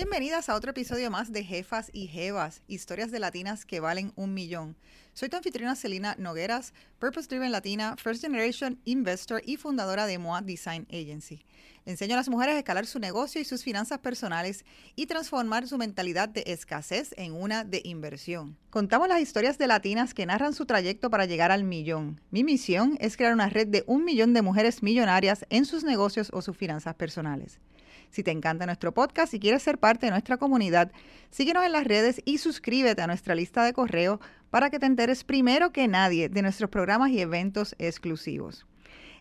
Bienvenidas a otro episodio más de Jefas y Jevas, historias de latinas que valen un millón. Soy tu anfitriona Celina Nogueras, Purpose Driven Latina, First Generation Investor y fundadora de MOA Design Agency. Enseño a las mujeres a escalar su negocio y sus finanzas personales y transformar su mentalidad de escasez en una de inversión. Contamos las historias de latinas que narran su trayecto para llegar al millón. Mi misión es crear una red de un millón de mujeres millonarias en sus negocios o sus finanzas personales. Si te encanta nuestro podcast y quieres ser parte de nuestra comunidad, síguenos en las redes y suscríbete a nuestra lista de correo para que te enteres primero que nadie de nuestros programas y eventos exclusivos.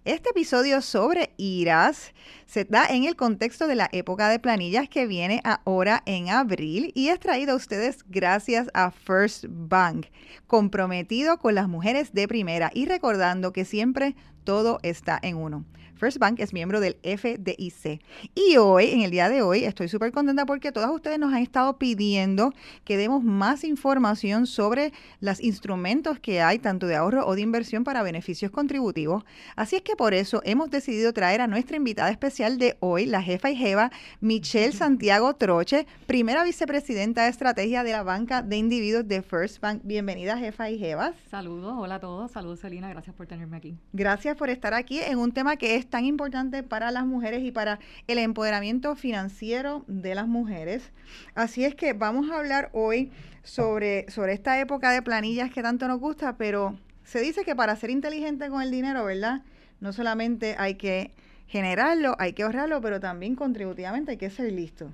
Este episodio sobre iras se da en el contexto de la época de planillas que viene ahora en abril y es traído a ustedes gracias a First Bank, comprometido con las mujeres de primera y recordando que siempre todo está en uno. First Bank es miembro del FDIC. Y hoy, en el día de hoy, estoy súper contenta porque todas ustedes nos han estado pidiendo que demos más información sobre los instrumentos que hay, tanto de ahorro o de inversión para beneficios contributivos. Así es que por eso hemos decidido traer a nuestra invitada especial de hoy, la jefa y jeva, Michelle Santiago Troche, primera vicepresidenta de estrategia de la banca de individuos de First Bank. Bienvenida, jefa y jevas. Saludos, hola a todos. Saludos, Celina. Gracias por tenerme aquí. Gracias por estar aquí en un tema que es tan importante para las mujeres y para el empoderamiento financiero de las mujeres. Así es que vamos a hablar hoy sobre, sobre esta época de planillas que tanto nos gusta, pero se dice que para ser inteligente con el dinero, ¿verdad? No solamente hay que generarlo, hay que ahorrarlo, pero también contributivamente hay que ser listo.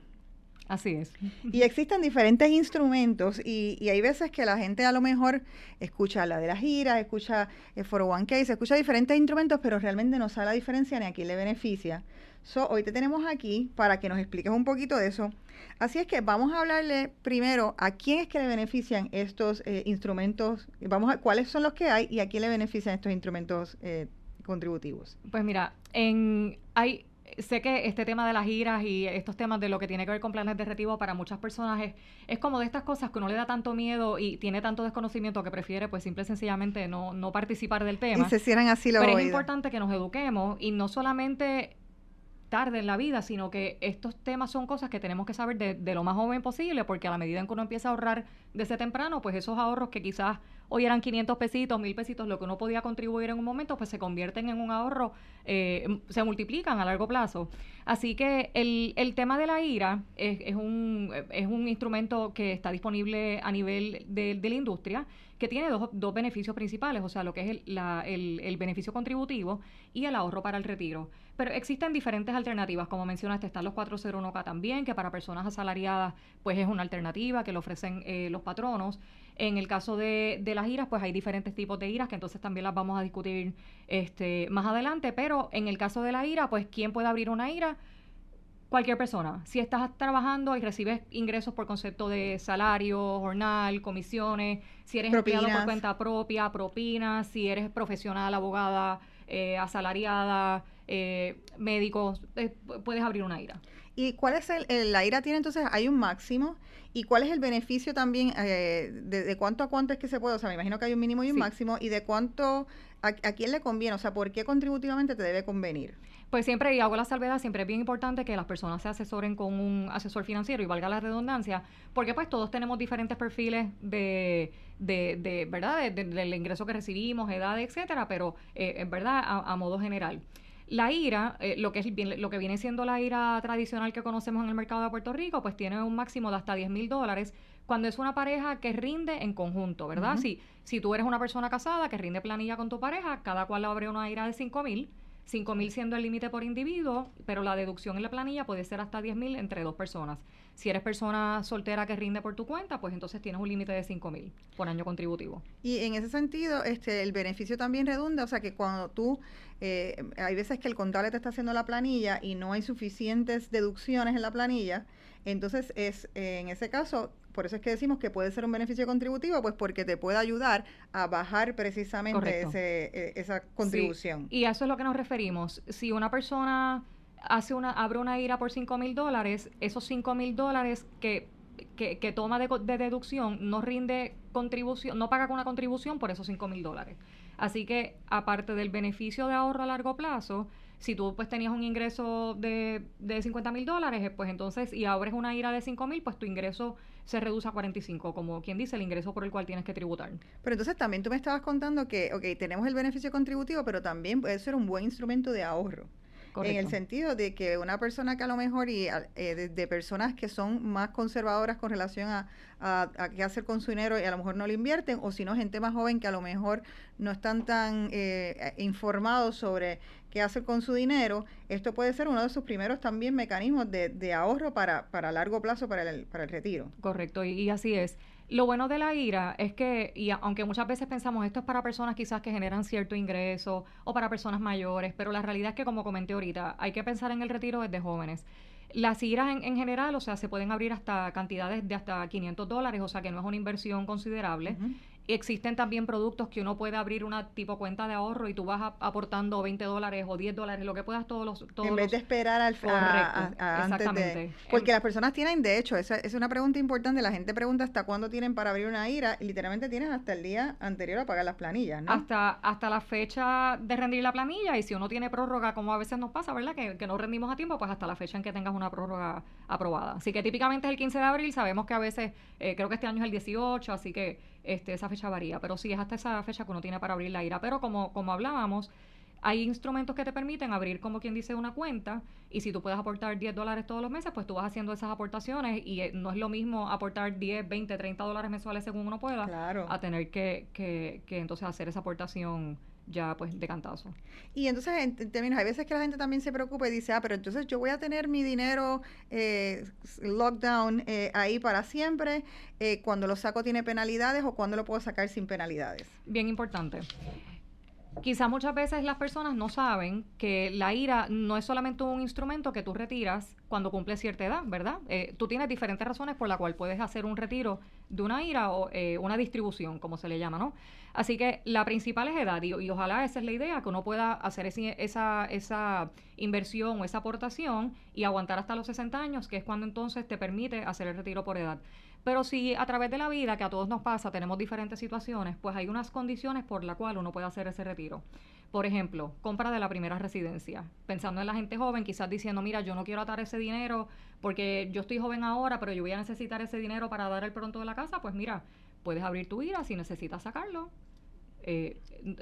Así es. Y existen diferentes instrumentos y, y, hay veces que la gente a lo mejor escucha la de las giras, escucha el 401k, se escucha diferentes instrumentos, pero realmente no sabe la diferencia ni a quién le beneficia. So, hoy te tenemos aquí para que nos expliques un poquito de eso. Así es que vamos a hablarle primero a quién es que le benefician estos eh, instrumentos, vamos a cuáles son los que hay y a quién le benefician estos instrumentos eh, contributivos. Pues mira, en hay sé que este tema de las giras y estos temas de lo que tiene que ver con planes de retiro para muchas personas es, es como de estas cosas que uno le da tanto miedo y tiene tanto desconocimiento que prefiere pues simple y sencillamente no, no participar del tema. Y se cierran así los Pero es importante que nos eduquemos y no solamente tarde en la vida, sino que estos temas son cosas que tenemos que saber de, de, lo más joven posible, porque a la medida en que uno empieza a ahorrar desde temprano, pues esos ahorros que quizás hoy eran 500 pesitos, 1000 pesitos, lo que uno podía contribuir en un momento, pues se convierten en un ahorro, eh, se multiplican a largo plazo. Así que el, el tema de la IRA es, es, un, es un instrumento que está disponible a nivel de, de la industria que tiene dos, dos, beneficios principales, o sea, lo que es el, la, el, el, beneficio contributivo y el ahorro para el retiro. Pero existen diferentes alternativas, como mencionaste, están los 401k también, que para personas asalariadas pues es una alternativa que le ofrecen eh, los patronos. En el caso de, de, las iras, pues hay diferentes tipos de iras que entonces también las vamos a discutir este, más adelante, pero en el caso de la ira, pues ¿quién puede abrir una ira? Cualquier persona. Si estás trabajando y recibes ingresos por concepto de salario, jornal, comisiones, si eres propinas. empleado por cuenta propia, propinas, si eres profesional, abogada, eh, asalariada, eh, médicos, eh, puedes abrir una IRA. ¿Y cuál es el, el, la IRA tiene entonces, hay un máximo? ¿Y cuál es el beneficio también, eh, de, de, cuánto a cuánto es que se puede? O sea, me imagino que hay un mínimo y un sí. máximo, y de cuánto, a, a, quién le conviene? O sea, ¿por qué contributivamente te debe convenir? Pues siempre, y hago la salvedad, siempre es bien importante que las personas se asesoren con un asesor financiero, y valga la redundancia, porque pues todos tenemos diferentes perfiles de, de, de ¿verdad?, de, de, del ingreso que recibimos, edad, etcétera, pero eh, en verdad, a, a modo general. La IRA, eh, lo, que es, lo que viene siendo la IRA tradicional que conocemos en el mercado de Puerto Rico, pues tiene un máximo de hasta 10 mil dólares cuando es una pareja que rinde en conjunto, ¿verdad? Uh -huh. si, si tú eres una persona casada que rinde planilla con tu pareja, cada cual abre una IRA de 5 mil 5 mil siendo el límite por individuo, pero la deducción en la planilla puede ser hasta 10 mil entre dos personas. Si eres persona soltera que rinde por tu cuenta, pues entonces tienes un límite de 5 mil por año contributivo. Y en ese sentido, este, el beneficio también redunda, o sea que cuando tú, eh, hay veces que el contable te está haciendo la planilla y no hay suficientes deducciones en la planilla, entonces es eh, en ese caso por eso es que decimos que puede ser un beneficio contributivo, pues porque te puede ayudar a bajar precisamente ese, eh, esa contribución. Sí, y a eso es lo que nos referimos. Si una persona hace una, abre una IRA por 5 mil dólares, esos 5 mil dólares que que, que toma de, de, deducción no rinde contribución, no paga con una contribución por esos 5 mil dólares. Así que aparte del beneficio de ahorro a largo plazo, si tú pues tenías un ingreso de, de 50 mil dólares, pues entonces, y abres una IRA de 5 mil, pues tu ingreso se reduce a 45, como quien dice, el ingreso por el cual tienes que tributar. Pero entonces también tú me estabas contando que, ok, tenemos el beneficio contributivo, pero también puede ser un buen instrumento de ahorro. En el sentido de que una persona que a lo mejor, y eh, de, personas que son más conservadoras con relación a, qué hacer con su dinero y a lo mejor no lo invierten, o si no, gente más joven que a lo mejor no están tan eh, informados sobre qué hacer con su dinero, esto puede ser uno de sus primeros también mecanismos de, de ahorro para, para largo plazo para el, para el retiro. Correcto, y así es. Lo bueno de la IRA es que, y aunque muchas veces pensamos esto es para personas quizás que generan cierto ingreso o para personas mayores, pero la realidad es que, como comenté ahorita, hay que pensar en el retiro desde jóvenes. Las IRAs en, en general, o sea, se pueden abrir hasta cantidades de hasta 500 dólares, o sea que no es una inversión considerable. Existen también productos que uno puede abrir una tipo cuenta de ahorro y tú vas aportando 20 dólares o 10 dólares, lo que puedas todos los... Todos en vez de esperar al Correcto, exactamente. porque las personas tienen, de hecho, esa es una pregunta importante, la gente pregunta hasta cuándo tienen para abrir una IRA y literalmente tienen hasta el día anterior a pagar las planillas, ¿no? Hasta, hasta la fecha de rendir la planilla y si uno tiene prórroga, como a veces nos pasa, ¿verdad? Que, que no rendimos a tiempo, pues hasta la fecha en que tengas una prórroga aprobada. Así que típicamente es el 15 de abril, sabemos que a veces, eh, creo que este año es el 18, así que este, esa fecha varía, pero sí es hasta esa fecha que uno tiene para abrir la IRA. Pero como, como hablábamos, hay instrumentos que te permiten abrir, como quien dice, una cuenta y si tú puedes aportar 10 dólares todos los meses, pues tú vas haciendo esas aportaciones y eh, no es lo mismo aportar 10, 20, 30 dólares mensuales según uno pueda a tener que, que, que entonces hacer esa aportación ya pues de cantazo. Y entonces, en, términos, hay veces que la gente también se preocupa y dice, ah, pero entonces yo voy a tener mi dinero eh, lockdown eh, ahí para siempre, eh, cuando lo saco tiene penalidades o cuando lo puedo sacar sin penalidades. Bien importante. Quizás muchas veces las personas no saben que la IRA no es solamente un instrumento que tú retiras cuando cumples cierta edad, ¿verdad? Eh, tú tienes diferentes razones por las cuales puedes hacer un retiro de una IRA o una distribución, como se le llama, ¿no? Así que la principal es edad y, ojalá esa es la idea, que uno pueda hacer esa, esa inversión o esa aportación y aguantar hasta los 60 años, que es cuando entonces te permite hacer el retiro por edad. Pero si a través de la vida, que a todos nos pasa, tenemos diferentes situaciones, pues hay unas condiciones por las cuales uno puede hacer ese retiro. Por ejemplo, compra de la primera residencia. Pensando en la gente joven, quizás diciendo, mira, yo no quiero atar ese dinero porque yo estoy joven ahora, pero yo voy a necesitar ese dinero para dar el pronto de la casa, pues mira, puedes abrir tu vida si necesitas sacarlo eh,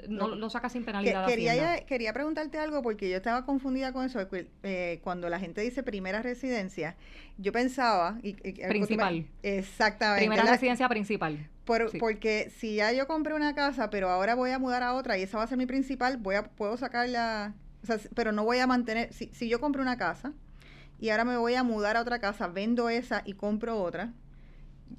no, lo saca sin penalidad. quería, quería preguntarte algo porque yo estaba confundida con eso. Eh, cuando la gente dice primera residencia, yo pensaba. Y, principal. exactamente. Primera residencia principal. Porque si ya yo compré una casa, pero ahora voy a mudar a otra y esa va a ser mi principal, voy a, puedo sacarla. O sea, pero no voy a mantener. Si, si yo compré una casa y ahora me voy a mudar a otra casa, vendo esa y compro otra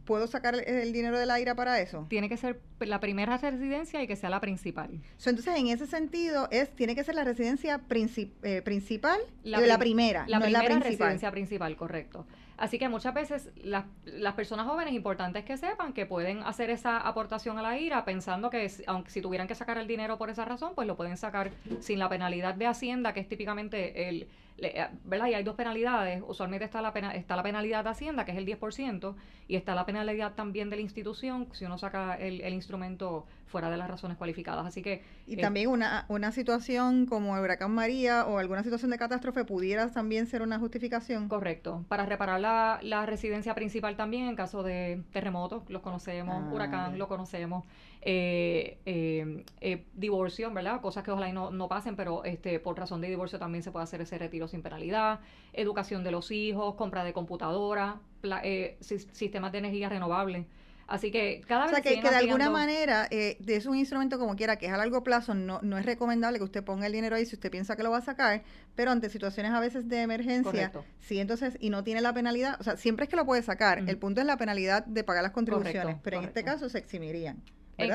¿Puedo sacar el, dinero del aire para eso? Tiene que ser la primera residencia y que sea la principal. entonces, en ese sentido, es tiene que ser la residencia eh, principal, la, la primera, la primera residencia principal, correcto. Así que muchas veces las, las personas jóvenes, importantes que sepan que pueden hacer esa aportación a la IRA pensando que aunque si tuvieran que sacar el dinero por esa razón, pues lo pueden sacar sin la penalidad de Hacienda, que es típicamente el, eh, ¿verdad? Y hay dos penalidades. Usualmente está la, pena, está la penalidad de Hacienda, que es el 10%, y está la penalidad también de la institución si uno saca el, el instrumento fuera de las razones cualificadas. Así que... Y también una, una situación como el huracán María o alguna situación de catástrofe pudiera también ser una justificación. Correcto. Para reparar la, la residencia principal también en caso de terremotos, los conocemos, ah, huracán, lo conocemos. Eh, eh, eh, divorcio, ¿verdad? Cosas que ojalá no, no pasen, pero este por razón de divorcio también se puede hacer ese retiro sin penalidad. Educación de los hijos, compra de computadora, eh, sistemas de energía renovable. Así que cada vez o sea, que, de alguna manera eh, es un instrumento como quiera que es a largo plazo, no, no es recomendable que usted ponga el dinero ahí si usted piensa que lo va a sacar, pero ante situaciones a veces de emergencia, sí, entonces, y no tiene la penalidad, o sea, siempre es que lo puede sacar, el punto es la penalidad de pagar las contribuciones, pero en este caso se eximirían.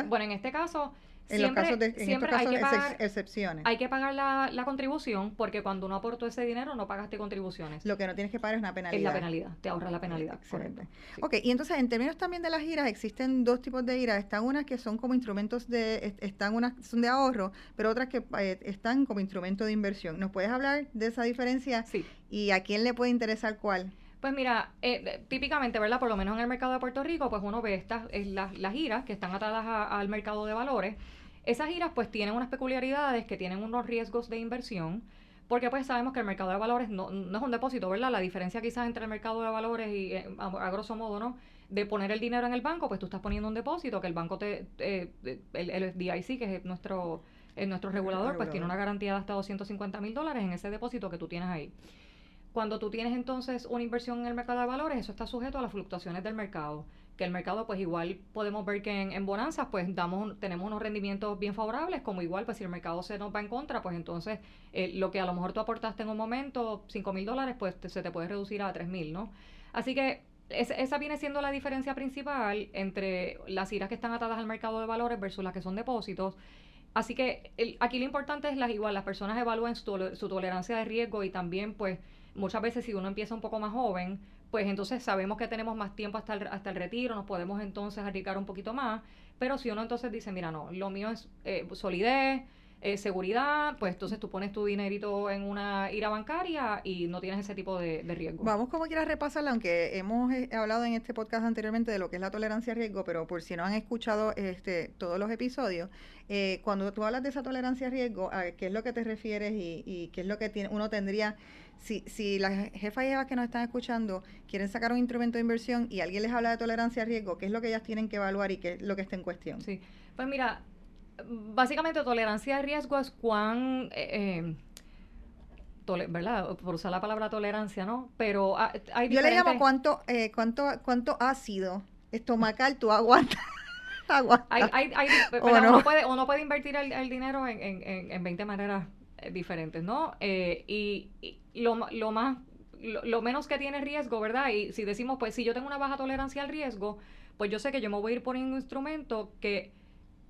bueno, en este caso en los casos de, en estos casos, hay que pagar, excepciones. Hay que pagar la, la, contribución porque cuando uno aportó ese dinero no pagaste contribuciones. Lo que no tienes que pagar es una penalidad. Es la penalidad, te ahorra la penalidad. Excelente. Ok, y entonces en términos también de las giras, existen dos tipos de giras. Están unas que son como instrumentos de, están unas son de ahorro, pero otras que eh, están como instrumento de inversión. ¿Nos puedes hablar de esa diferencia? Sí. ¿Y a quién le puede interesar cuál? Pues mira, eh, típicamente, ¿verdad? Por lo menos en el mercado de Puerto Rico, pues uno ve estas, las, las giras que están atadas al mercado de valores. Esas giras pues tienen unas peculiaridades que tienen unos riesgos de inversión, porque pues sabemos que el mercado de valores no, no es un depósito, ¿verdad? La diferencia quizás entre el mercado de valores y, eh, a, grosso modo, ¿no? De poner el dinero en el banco, pues tú estás poniendo un depósito, que el banco te, el, el DIC, que es nuestro, es nuestro regulador, pues tiene una garantía de hasta 250 mil dólares en ese depósito que tú tienes ahí. Cuando tú tienes entonces una inversión en el mercado de valores, eso está sujeto a las fluctuaciones del mercado. Que el mercado, pues igual podemos ver que en, bonanzas, pues damos, tenemos unos rendimientos bien favorables, como igual, pues si el mercado se nos va en contra, pues entonces eh, lo que a lo mejor tú aportaste en un momento, 5 mil dólares, pues se te puede reducir a 3 mil, ¿no? Así que esa viene siendo la diferencia principal entre las iras que están atadas al mercado de valores versus las que son depósitos. Así que aquí lo importante es las igual, las personas evalúen su, su tolerancia de riesgo y también pues muchas veces si uno empieza un poco más joven, pues entonces sabemos que tenemos más tiempo hasta el, hasta el retiro, nos podemos entonces arriesgar un poquito más, pero si uno entonces dice, mira, no, lo mío es eh, solidez, eh, seguridad, pues entonces tú pones tu dinerito en una ira bancaria y no tienes ese tipo de, riesgo. Vamos como quieras repasarla, aunque hemos eh, hablado en este podcast anteriormente de lo que es la tolerancia a riesgo, pero por si no han escuchado este todos los episodios, eh, cuando tú hablas de esa tolerancia a riesgo, ¿a qué es lo que te refieres y, y qué es lo que tiene, uno tendría si, si las jefas y jefas que nos están escuchando quieren sacar un instrumento de inversión y alguien les habla de tolerancia a riesgo, ¿qué es lo que ellas tienen que evaluar y qué es lo que está en cuestión? Sí, pues mira, básicamente tolerancia de riesgo es cuán... Eh, eh, ¿verdad? Por usar la palabra tolerancia, ¿no? Pero hay Yo le llamo cuánto, eh, cuánto, cuánto ácido estomacal tú aguantas. hay, hay, hay, uno, puede, uno puede invertir el, dinero en, en, en, 20 maneras diferentes, ¿no? y, lo, lo, más, lo, lo, menos que tiene riesgo, ¿verdad? Y si decimos, pues si yo tengo una baja tolerancia al riesgo, pues yo sé que yo me voy a ir poniendo un instrumento que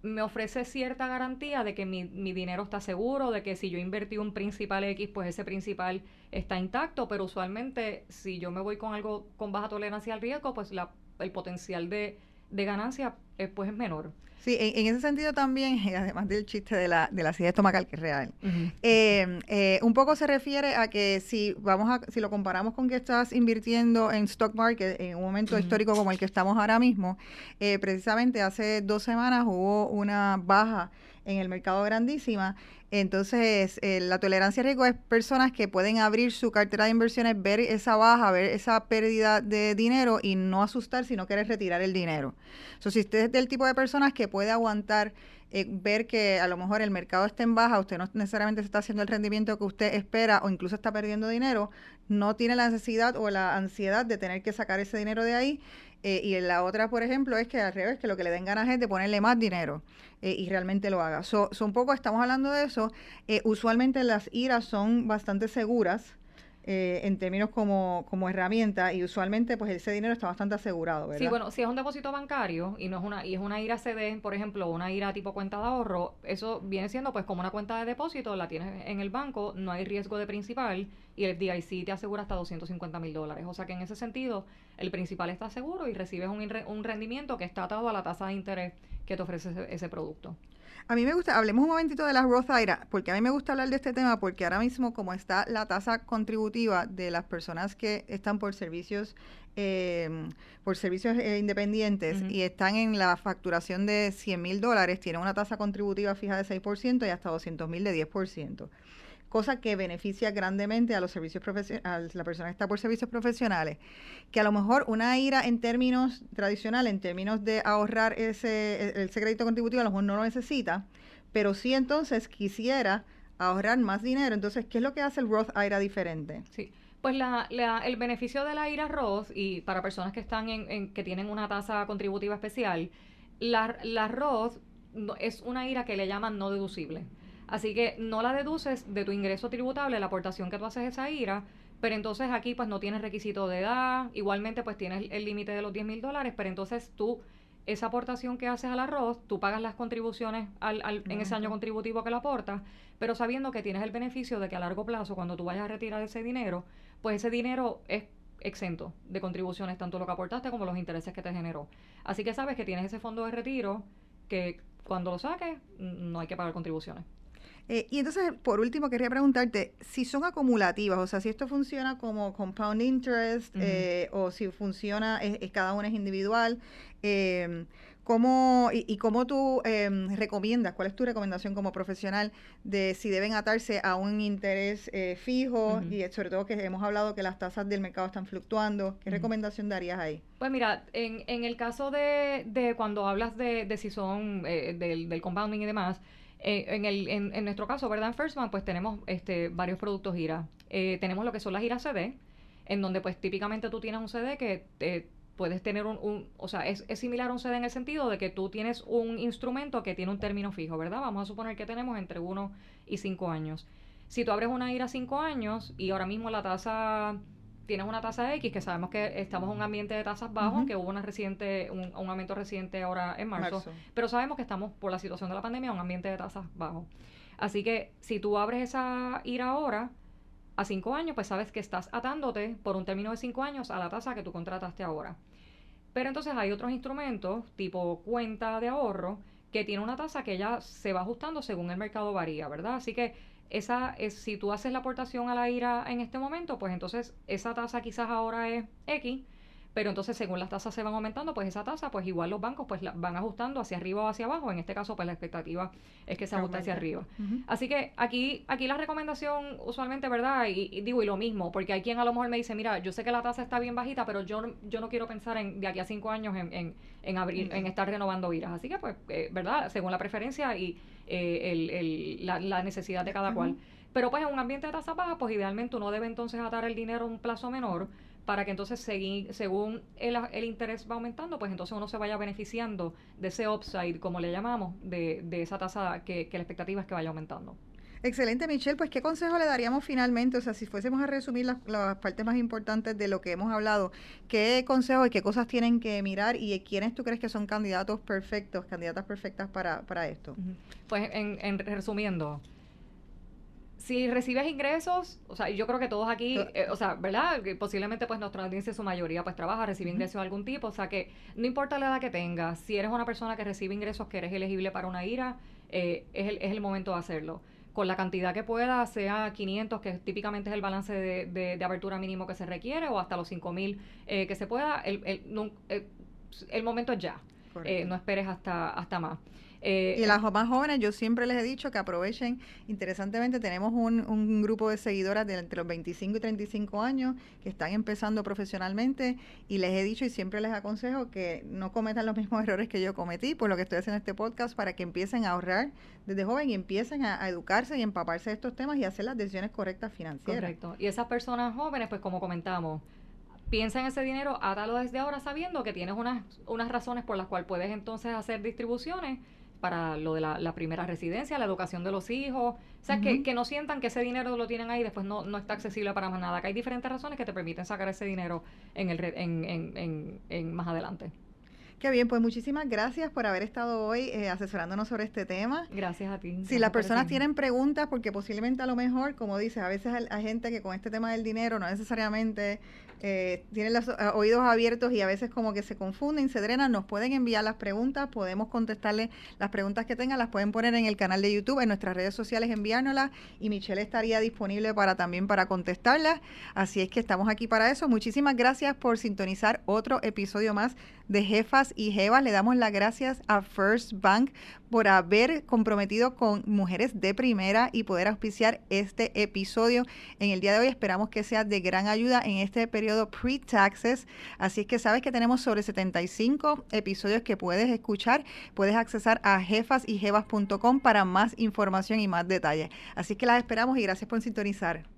me ofrece cierta garantía de que mi, mi, dinero está seguro, de que si yo invertí un principal X, pues ese principal está intacto, pero usualmente si yo me voy con algo con baja tolerancia al riesgo, pues la, el potencial de, de ganancia eh, pues es menor. Sí, en, ese sentido también, además del chiste de la, de la acidez estomacal, que es real, eh, eh, un poco se refiere a que si vamos a, si lo comparamos con que estás invirtiendo en stock market en un momento histórico como el que estamos ahora mismo, eh, precisamente hace dos semanas hubo una baja en el mercado grandísima entonces, eh, la tolerancia a riesgo es personas que pueden abrir su cartera de inversiones, ver esa baja, ver esa pérdida de dinero y no asustar si no quieres retirar el dinero. So, si usted es del tipo de personas que puede aguantar eh, ver que a lo mejor el mercado está en baja, usted no necesariamente se está haciendo el rendimiento que usted espera o incluso está perdiendo dinero, no tiene la necesidad o la ansiedad de tener que sacar ese dinero de ahí. Eh, y la otra, por ejemplo, es que al revés, que lo que le den ganas es de ponerle más dinero. Eh, y realmente lo haga. So, un poco, estamos hablando de eso. Eh, usualmente las IRAs son bastante seguras. Eh, en términos como, como herramienta y usualmente pues ese dinero está bastante asegurado, ¿verdad? Sí, bueno, si es un depósito bancario y no es una y es una IRA CD, por ejemplo, una IRA tipo cuenta de ahorro, eso viene siendo pues como una cuenta de depósito, la tienes en el banco, no hay riesgo de principal y el DIC te asegura hasta 250 mil dólares. O sea que en ese sentido el principal está seguro y recibes un, un rendimiento que está atado a la tasa de interés que te ofrece ese, producto. A mí me gusta, hablemos un momentito de las Roth IRA, porque a mí me gusta hablar de este tema, porque ahora mismo como está la tasa contributiva de las personas que están por servicios em, por servicios eh, independientes y están en la facturación de 100 mil dólares, tienen una tasa contributiva fija de 6% y hasta 200 mil de 10% cosa que beneficia grandemente a los servicios a la persona que está por servicios profesionales, que a lo mejor una IRA en términos tradicionales, en términos de ahorrar ese, e, ese crédito contributivo, a lo mejor no lo necesita, pero sí entonces quisiera ahorrar más dinero. Entonces, ¿qué es lo que hace el Roth IRA diferente? Sí. Pues la, el beneficio de la IRA Roth y para personas que están en, que tienen una tasa contributiva especial, la, la Roth es una IRA que le llaman no deducible. Así que no la deduces de tu ingreso tributable, la aportación que tú haces esa IRA, pero entonces aquí pues no tienes requisito de edad, igualmente pues tienes el límite de los 10 mil dólares, pero entonces tú, esa aportación que haces al arroz, tú pagas las contribuciones al, al, en ese año contributivo que la aportas, pero sabiendo que tienes el beneficio de que a largo plazo, cuando tú vayas a retirar ese dinero, pues ese dinero es exento de contribuciones, tanto lo que aportaste como los intereses que te generó. Así que sabes que tienes ese fondo de retiro que cuando lo saques no hay que pagar contribuciones. Eh, y entonces, por último, quería preguntarte si son acumulativas, o sea, si esto funciona como compound interest eh, o si funciona, es, cada una es individual. Eh, ¿Cómo, y, cómo tú em, recomiendas, cuál es tu recomendación como profesional de si deben atarse a un interés eh, fijo y sobre todo que hemos hablado que las tasas del mercado están fluctuando? ¿Qué recomendación darías ahí? Pues mira, en, en el caso de, de cuando hablas de, de si son eh, del, del, compounding y demás, eh, en, el, en, en, nuestro caso, ¿verdad? En Firstman, pues tenemos este, varios productos GIRA. tenemos lo que son las GIRA CD, en donde pues típicamente tú tienes un CD que puedes tener un, o sea, es, similar a un CD en el sentido de que tú tienes un instrumento que tiene un término fijo, ¿verdad? Vamos a suponer que tenemos entre 1 y 5 años. Si tú abres una IRA 5 años y ahora mismo la tasa, tienes una tasa X, que sabemos que estamos en un ambiente de tasas bajos, que hubo una reciente, un, aumento reciente ahora en marzo, pero sabemos que estamos por la situación de la pandemia en un ambiente de tasas bajos. Así que si tú abres esa IRA ahora, a cinco años, pues sabes que estás atándote por un término de cinco años a la tasa que tú contrataste ahora. Pero entonces hay otros instrumentos, tipo cuenta de ahorro, que tiene una tasa que ya se va ajustando según el mercado varía, ¿verdad? Así que esa es, si tú haces la aportación a la IRA en este momento, pues entonces esa tasa quizás ahora es X, pero entonces según las tasas se van aumentando, pues esa tasa, pues igual los bancos pues la van ajustando hacia arriba o hacia abajo. En este caso, pues la expectativa es que se ajuste hacia arriba. Así que aquí, aquí la recomendación usualmente, ¿verdad? Y, digo, y lo mismo, porque hay quien a lo mejor me dice, mira, yo sé que la tasa está bien bajita, pero yo, yo no quiero pensar en de aquí a cinco años en, en, en abrir, en estar renovando viras. Así que, pues, eh, ¿verdad? Según la preferencia y eh, el, el, la, la, necesidad de cada cual. Pero pues en un ambiente de tasa baja, pues idealmente uno debe entonces atar el dinero a un plazo menor para que entonces según el, el, interés va aumentando, pues entonces uno se vaya beneficiando de ese upside, como le llamamos, de, de esa tasa que, que la expectativa es que vaya aumentando. Excelente, Michelle. Pues, ¿qué consejo le daríamos finalmente? O sea, si fuésemos a resumir las, las, partes más importantes de lo que hemos hablado, ¿qué consejos y qué cosas tienen que mirar y quiénes tú crees que son candidatos perfectos, candidatas perfectas para, para esto? Pues, en, en resumiendo, si recibes ingresos, o sea, yo creo que todos aquí, eh, o sea, ¿verdad? Posiblemente pues nuestra audiencia, su mayoría pues trabaja, recibe ingresos de algún tipo, o sea que no importa la edad que tengas, si eres una persona que recibe ingresos que eres elegible para una IRA, eh, es, el, es el momento de hacerlo. Con la cantidad que pueda, sea 500, que típicamente es el balance de, de, apertura mínimo que se requiere, o hasta los 5000 eh, que se pueda, el, el, el, momento es ya. no esperes hasta, hasta más. Eh, y las más jóvenes, yo siempre les he dicho que aprovechen. Interesantemente, tenemos un, un, grupo de seguidoras de entre los 25 y 35 años que están empezando profesionalmente y les he dicho y siempre les aconsejo que no cometan los mismos errores que yo cometí, por lo que estoy haciendo este podcast, para que empiecen a ahorrar desde joven y empiecen a, a educarse y empaparse de estos temas y hacer las decisiones correctas financieras. Correcto. Y esas personas jóvenes, pues como comentamos, piensa en ese dinero, átalo desde ahora sabiendo que tienes unas, unas razones por las cuales puedes entonces hacer distribuciones para lo de la, primera residencia, la educación de los hijos. O sea, que, que, no sientan que ese dinero lo tienen ahí y después no, no está accesible para más nada. Que hay diferentes razones que te permiten sacar ese dinero en el en, en, en, más adelante. Qué bien, pues muchísimas gracias por haber estado hoy eh, asesorándonos sobre este tema. Gracias a ti. Si las personas tienen preguntas, porque posiblemente a lo mejor, como dices, a veces hay gente que con este tema del dinero no necesariamente eh, tienen los eh, oídos abiertos y a veces como que se confunden, se drenan, nos pueden enviar las preguntas, podemos contestarle las preguntas que tengan, las pueden poner en el canal de YouTube, en nuestras redes sociales, enviárnoslas y Michelle estaría disponible para también para contestarlas. Así es que estamos aquí para eso. Muchísimas gracias por sintonizar otro episodio más de Jefas y Jevas. Le damos las gracias a First Bank por haber comprometido con mujeres de primera y poder auspiciar este episodio en el día de hoy. Esperamos que sea de gran ayuda en este periodo pre-taxes. Así es que sabes que tenemos sobre 75 episodios que puedes escuchar. Puedes accesar a jefasyjevas.com para más información y más detalles. Así que las esperamos y gracias por sintonizar.